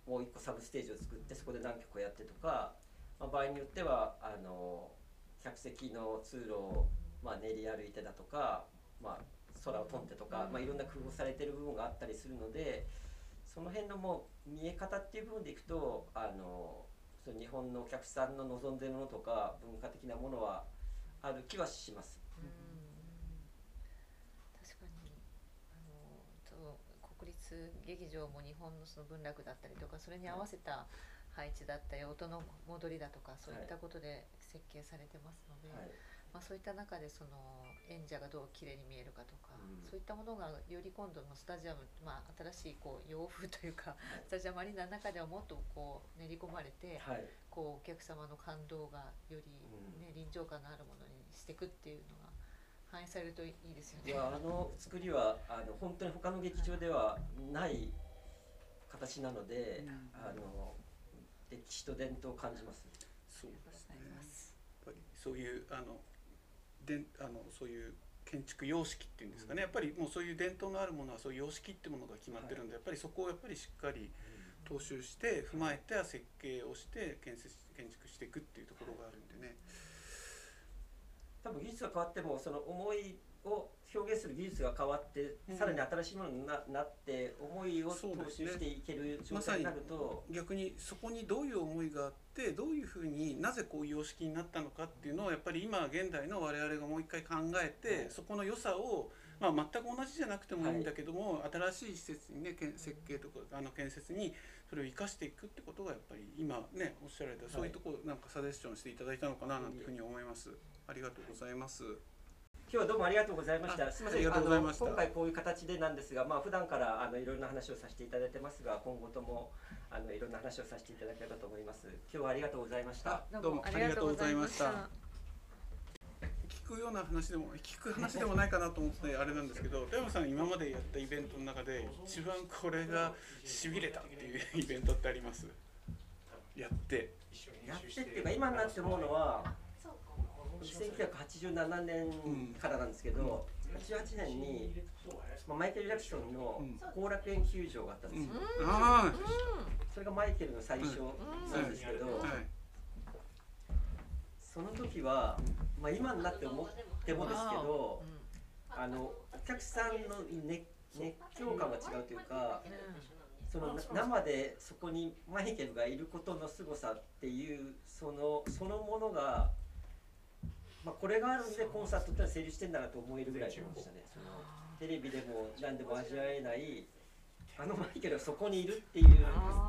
もう一個サブステージを作ってそこで何曲かやってとか、まあ、場合によってはあの客席の通路を、まあ、練り歩いてだとか、まあ、空を飛んでとか、まあ、いろんな工夫されてる部分があったりするのでその辺のもう見え方っていう部分でいくとあのその日本のお客さんの望んでるものとか文化的なものはある気はします。確かに。あのと国立劇場も日本のその文楽だったりとかそれに合わせた配置だったり音の戻りだとかそういったことで設計されてますので、はいまあ、そういった中でその演者がどう綺麗に見えるかとか、うん。そういったものがより今度のスタジアム、まあ、新しいこう洋風というか、スタジアムアリーナの中ではもっとこう練り込まれて、はい。こうお客様の感動がより、ね臨場感のあるものにしていくっていうのが反映されるといいですよね。いやあの作りはあの本当に他の劇場ではない形なので、うん。あの歴史と伝統を感じます。そうですね。そういうあのであのそういう建築様式っていうんですかね。やっぱりもうそういう伝統のあるものはそういう様式ってものが決まってるんで、やっぱりそこをやっぱりしっかり踏襲して踏まえて設計をして建設建築していくっていうところがあるんでね、多分技術が変わってもその思いを表現する技術が変わって、うん。さらに新しいものにななって思いを踏襲していける状態になると、逆にそこにどういう思いがあってどういうふうになぜこういう様式になったのかっていうのをやっぱり今現代の我々がもう一回考えて、はい。そこの良さを、まあ、全く同じじゃなくてもいいんだけども、新しい施設にね設計とかあの建設にそれを生かしていくってことがやっぱり今ねおっしゃられた、そういうところなんかサジェスションしていただいたのかななんていうふうに思います。ありがとうございます。今日はどうもありがとうございました。あすみません。ありがとうございましたあの今回こういう形でなんですが、まあ普段からあのいろんな話をさせていただいてますが、今後ともあのいろんな話をさせていただければと思います。今日はありがとうございました。どうもありがとうございました聞くような話でも聞く話でもないかなと思ってあれなんですけど富山さん今までやったイベントの中で一番これがしびれたっていう イベントってあります？やってやってっていうか今になって思うのは、1987年からなんですけど、88年に、まあ、マイケル・ジャクソンの後楽園球場があったんですよ。あそれがマイケルの最初なんですけど、あはい。その時は、まあ、今になって思ってもですけど、あのお客さんの熱熱狂感が違うというか、そのな生でそこにマイケルがいることの凄さっていうそのそのものが、まあ、これがあるんでコンサートって成立してんだなと思えるぐらいでしたね。そのテレビでも何でも味わえないあのマイケルがそこにいるっていうで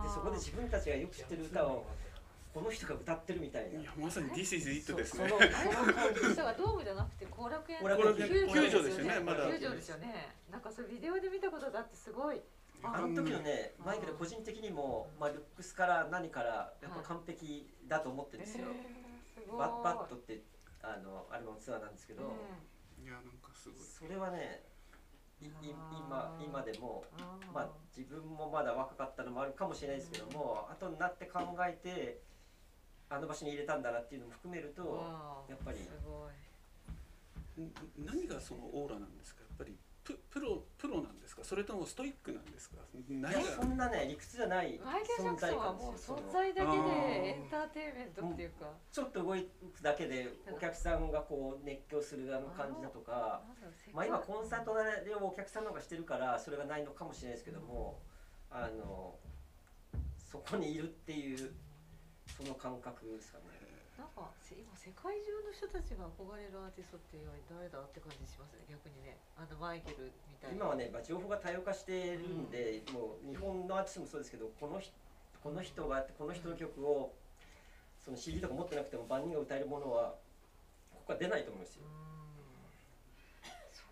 そこで自分たちがよく知ってる歌をこの人が歌ってるみたいな。いやまさに This is it ですね。その人がドームじゃなくて後楽園後楽園。球球場ですよねまだ。球場ですよね。なんかそれビデオで見たことがあってすごい。あの時のねマイケル個人的にも、まあ、ルックスから何からやっぱ完璧だと思ってるんですよ。バッバットってあのアルバムツアーなんですけど、いやなんかすごい。それはねいい今今でも、まあ、自分もまだ若かったのもあるかもしれないですけども、後になって考えてあの場所に入れたんだなっていうのも含めるとやっぱり。すごい。ん何がそのオーラなんですか？やっぱりププロプロなんですか？それともストイックなんですか？そんなね理屈じゃないマイケル・ジャ存在クソンはもう存在だけでエンターテインメントっていうか、ちょっと動くだけでお客さんがこう熱狂するあの感じだとか。まあ、今コンサートでお客さんの方がしてるからそれがないのかもしれないですけども、あのそこにいるっていうその感覚ですかね。なんかせ今世界中の人たちが憧れるアーティストって誰だって感じしますね逆にね。あのマイケルみたいな。今はね、まあ、情報が多様化してるんで、もう日本のアーティストもそうですけどこの人この人があってこの人の曲をその CD とか持ってなくても万人が歌えるものはここは出ないと思うんですよ。うん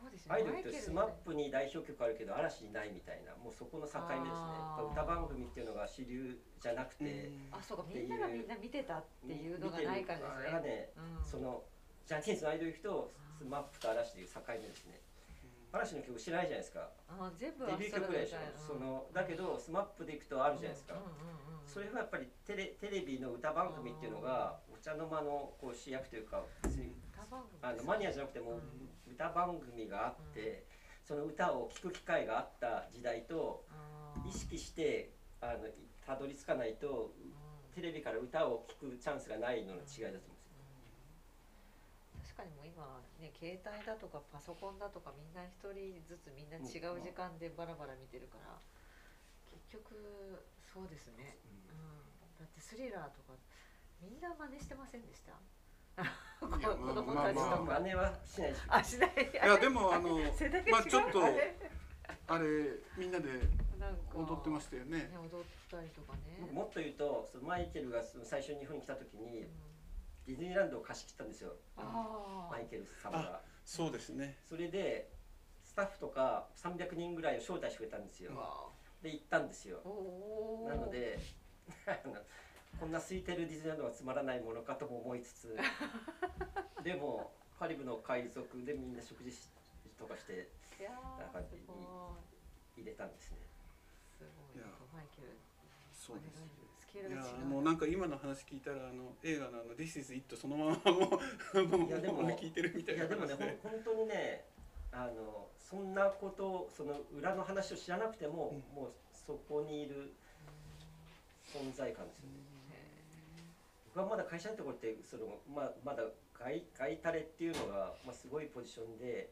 そうですね。アイドルってスマップに代表曲あるけど嵐にないみたいなもうそこの境目ですね。歌番組っていうのが主流じゃなくて、あそうか。みんながみんな見てたっていうのがないからですあれがねね、うん。そのジャニーズのアイドル行くとスマップと嵐でいう境目ですね。嵐の曲知らないじゃないですか。あ全部デビュー曲ぐらいでしょ、そのだけどスマップで行くとあるじゃないですか、それはやっぱりテレテレビの歌番組っていうのがお茶の間のこう主役というかあのマニアじゃなくても歌番組があって、その歌を聴く機会があった時代と意識してあのたどり着かないとテレビから歌を聴くチャンスがないのの違いだと思うんですよ。確かにもう今ね携帯だとかパソコンだとかみんな一人ずつみんな違う時間でバラバラ見てるから結局そうですね、うん、だってスリラーとかみんな真似してませんでした？子供たちとか。まあまあ姉はしないでし。ょあしない。いやでもあの世代が違う？まあちょっとあれ？みんなで踊ってましたよね。ね踊ったりとかね。もっと言うとそのマイケルがその最初に日本に来た時にディズニーランドを貸し切ったんですよ。マイケル様が。そうですね。それでスタッフとか300人ぐらいを招待してくれたんですよ。わで行ったんですよ。なので こんな空いてるディズニーランドはつまらないものかとも思いつつ でもカリブの海賊でみんな食事しとかしていやなんかーすごい入れたんですね。すごい。いや。マイケルそうですスケールいが違う。やもうなんか今の話聞いたらあの映画のあの This is it そのままもうもういやでも もう聞いてるみたいないやでもね本当にねあのそんなことその裏の話を知らなくても、うん。もうそこにいる存在感ですよね。僕はまだ会社のところってその、まあ、まだ外外タレっていうのが、まあ、すごいポジションで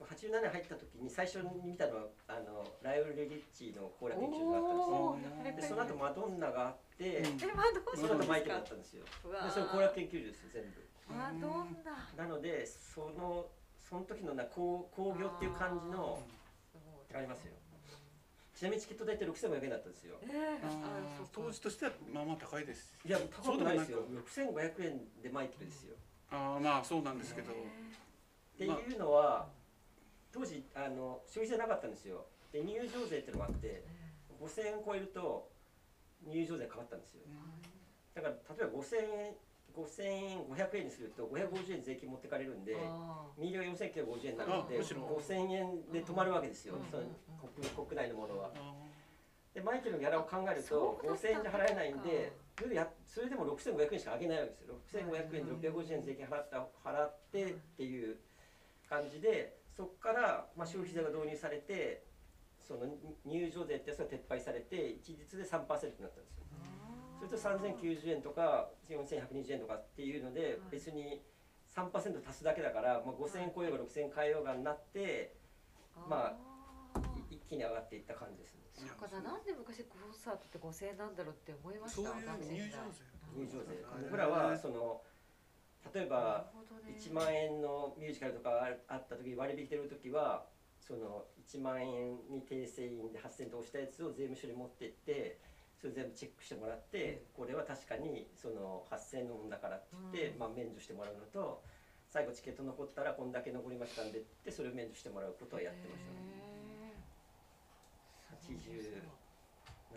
87年入った時に最初に見たのはあのライオル・レリッチの後楽園球場があったんですよ。でその後マドンナがあって、うん。でえマドンその後マイケルだナったんですよ。でそれ後楽園球場ですよ全部。マドンナ。なのでそのその時のな工工業っていう感じのありますよ。ちなみにチケット代って6500円だったんですよ。えー、当時としてはまあまあ高いです。いや高くないですよ。そうでも6500円でマイケルですよ。ああまあそうなんですけど。っていうのは、当時あの消費税なかったんですよ。で入場税っていうのがあって5000円超えると入場税変わったんですよ。だから例えば5000円5000円500円にすると550円税金持ってかれるんであミリオン4950円になるのであむしろ。5000円で止まるわけですよ、うん。そのうん国国内のものは。あでマイケルのギャラを考えるとそうだった5000円じゃ払えないんでそれでやそれでも6500円しか上げないわけですよ。6500円で650円税金払った払ってっていう感じでそこからまあ消費税が導入されてその入場税ってやつが撤廃されて一律で3%になったんですよそれと3090円とか4120円とかっていうのではい。別に3%足すだけだから、まあ、5000円超えようが6000円変えようがになってまあい一気に上がっていった感じですね。そっかななんで昔コンサートって5000円なんだろうって思いましたそういう学生時代入場税。あ僕らはその例えばなるほどね。1万円のミュージカルとかああった時割引てる時はその1万円に訂正印で8000円と押したやつを税務署に持ってってそれ全部チェックしてもらってこれは確かにその8000円のもんだからって言って、うん。まあ、免除してもらうのと最後チケット残ったらこんだけ残りましたんでってそれを免除してもらうことはやってましたね。へー。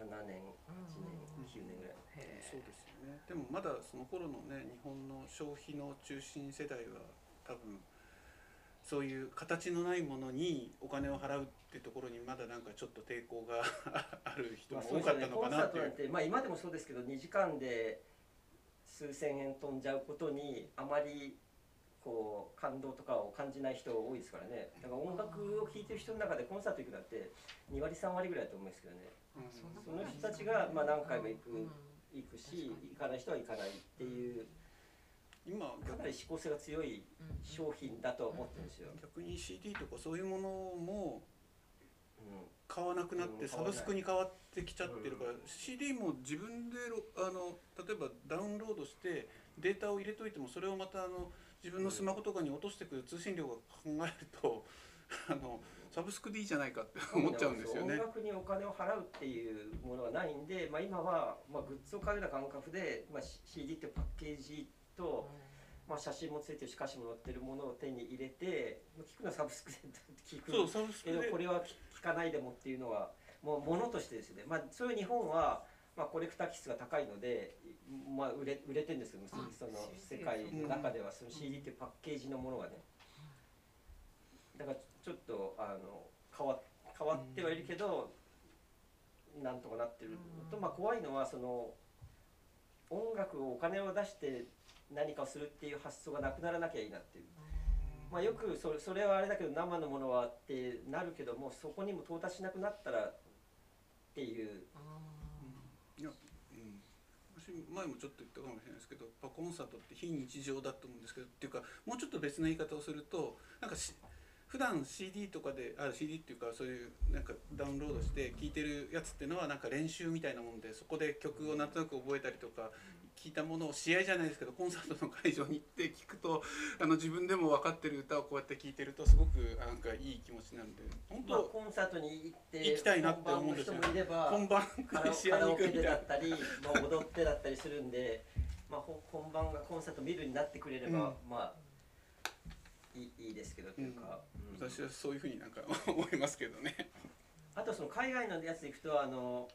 7年8年9年ぐらい。そうですよね。でもまだその頃のね日本の消費の中心世代は多分そういう形のないものにお金を払うってところにまだなんかちょっと抵抗が ある人まあも多かったのかなっていう。コンサートなんて、まあ、今でもそうですけど2時間で数千円飛んじゃうことにあまりこう感動とかを感じない人多いですからね。だから音楽を聴いてる人の中でコンサート行くなんて2割3割ぐらいだと思うんですけどね。うん。その人たちがまあ何回も行くうん。行くし行かない人は行かないっていう今かなり思考性が強い商品だと思ってるんですよ、逆に CD とかそういうものもうん買わなくなってうんサブスクに変わってきちゃってるから、CD も自分でろあの例えばダウンロードしてデータを入れといてもそれをまたあの自分のスマホとかに落としてくる通信量が考えると あのサブスクでいいじゃないかって思っちゃうんですよね。音。楽にお金を払うっていうものがないんで、まあ、今は、まあ、グッズを買うような感覚で、まあ、C- CD ってパッケージと、まあ、写真もついてるし歌詞も載ってるものを手に入れてまあ聞くのはサブスクで聞くそうサブスクけどでこれは聞聞かないでもっていうのはもうものとしてですね、まあ、そういう日本は、まあ、コレクター気質が高いので、まあ、売れ売れてるんですけどあその世界の中ではその CD っていうパッケージのものがね。だからちょっとあの変わ変わってはいるけど、なんとかなってるのと、うん。まあ、怖いのはその音楽をお金を出して何かをするっていう発想がなくならなきゃいいなっていう。まあ、よくそれそれはあれだけど生のものはってなるけどもそこにも到達しなくなったらっていう、うん、私前もちょっと言ったかもしれないですけどコンサートって非日常だと思うんですけどっていうかもうちょっと別の言い方をするとなんかし普段 CD とかであ CD っていうかそういうなんかダウンロードして聴いてるやつっていうのはなんか練習みたいなもんでそこで曲をなんとなく覚えたりとか聞いたものを試合じゃないですけどコンサートの会場に行って聞くとあの自分でも分かってる歌をこうやって聴いてるとすごくなんかいい気持ちになるんで本まあ、当コンサートに行って行きたいなって思うんですよ本番の人もいれば本番カラで試合に行くみたいな。でだったり、まあ、踊ってだったりするんで、まあ、ほ本番がコンサート見るになってくれれば、うん。まあいいいいですけどというか、うん私はそういうふうになんか 思いますけどね。あとその海外のやつでいくとあの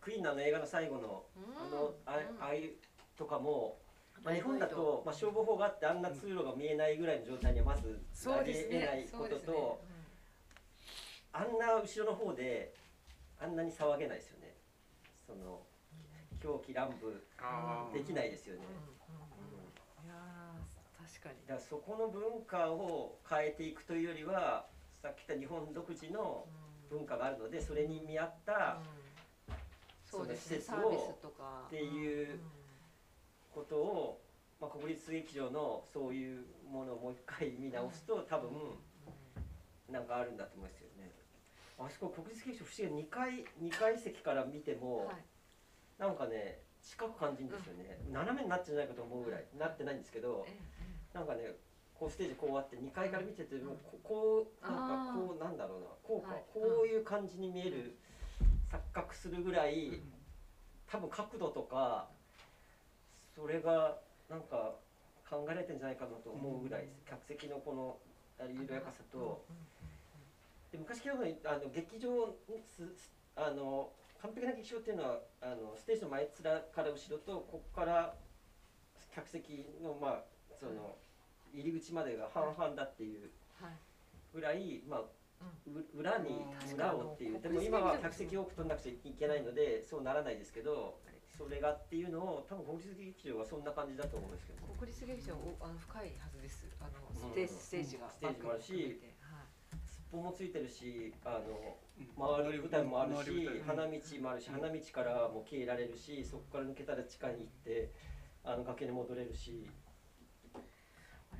クイーンの映画の最後のあのあああいうとかも、まあ、日本だと、まあ、消防法があってあんな通路が見えないぐらいの状態にはまずそうですえないねことと、そうですね。あんな後ろの方であんなに騒げないですよね。その狂気乱舞あできないですよね、うん。うん。うん。いやー確かに。だからそこの文化を変えていくというよりはさっき言った日本独自の文化があるのでそれに見合ったうん。そうですね。その施設をサービスとか。っていうことを、まあ、国立劇場のそういうものをもう一回見直すと多分なんかあるんだと思うんですよね。あそこ国立劇場不思議2階2階席から見ても、はい。なんかね近く感じるんですよね、斜めになってんじゃないかと思うぐらい。なってないんですけどえなんかねこうステージこうあって2階から見ててもここうなんかこうなんだろうな。こうか、はい。こういう感じに見える錯覚するぐらい多分角度とかそれがなんか考えられてんじゃないかなと思うぐらい客席のこの緩やかさと。で昔からあの劇場すあの完璧な劇場っていうのはあのステージの前面から後ろとここから客席のまあその入り口までが半々だっていうはい。ぐらい、まあ、う裏にうん。裏をっていう。でも今は客席多く取んなくちゃいけないのでそうならないですけどそれがっていうのを多分国立劇場はそんな感じだと思うんですけど。国立劇場おあの深いはずです。あのうん。ステージステージがステージもあるしすっぽんもついてるしあのうん。回る舞台もあるし花道もあるし花道からも消えられるしそこから抜けたら地下に行ってあの崖に戻れるし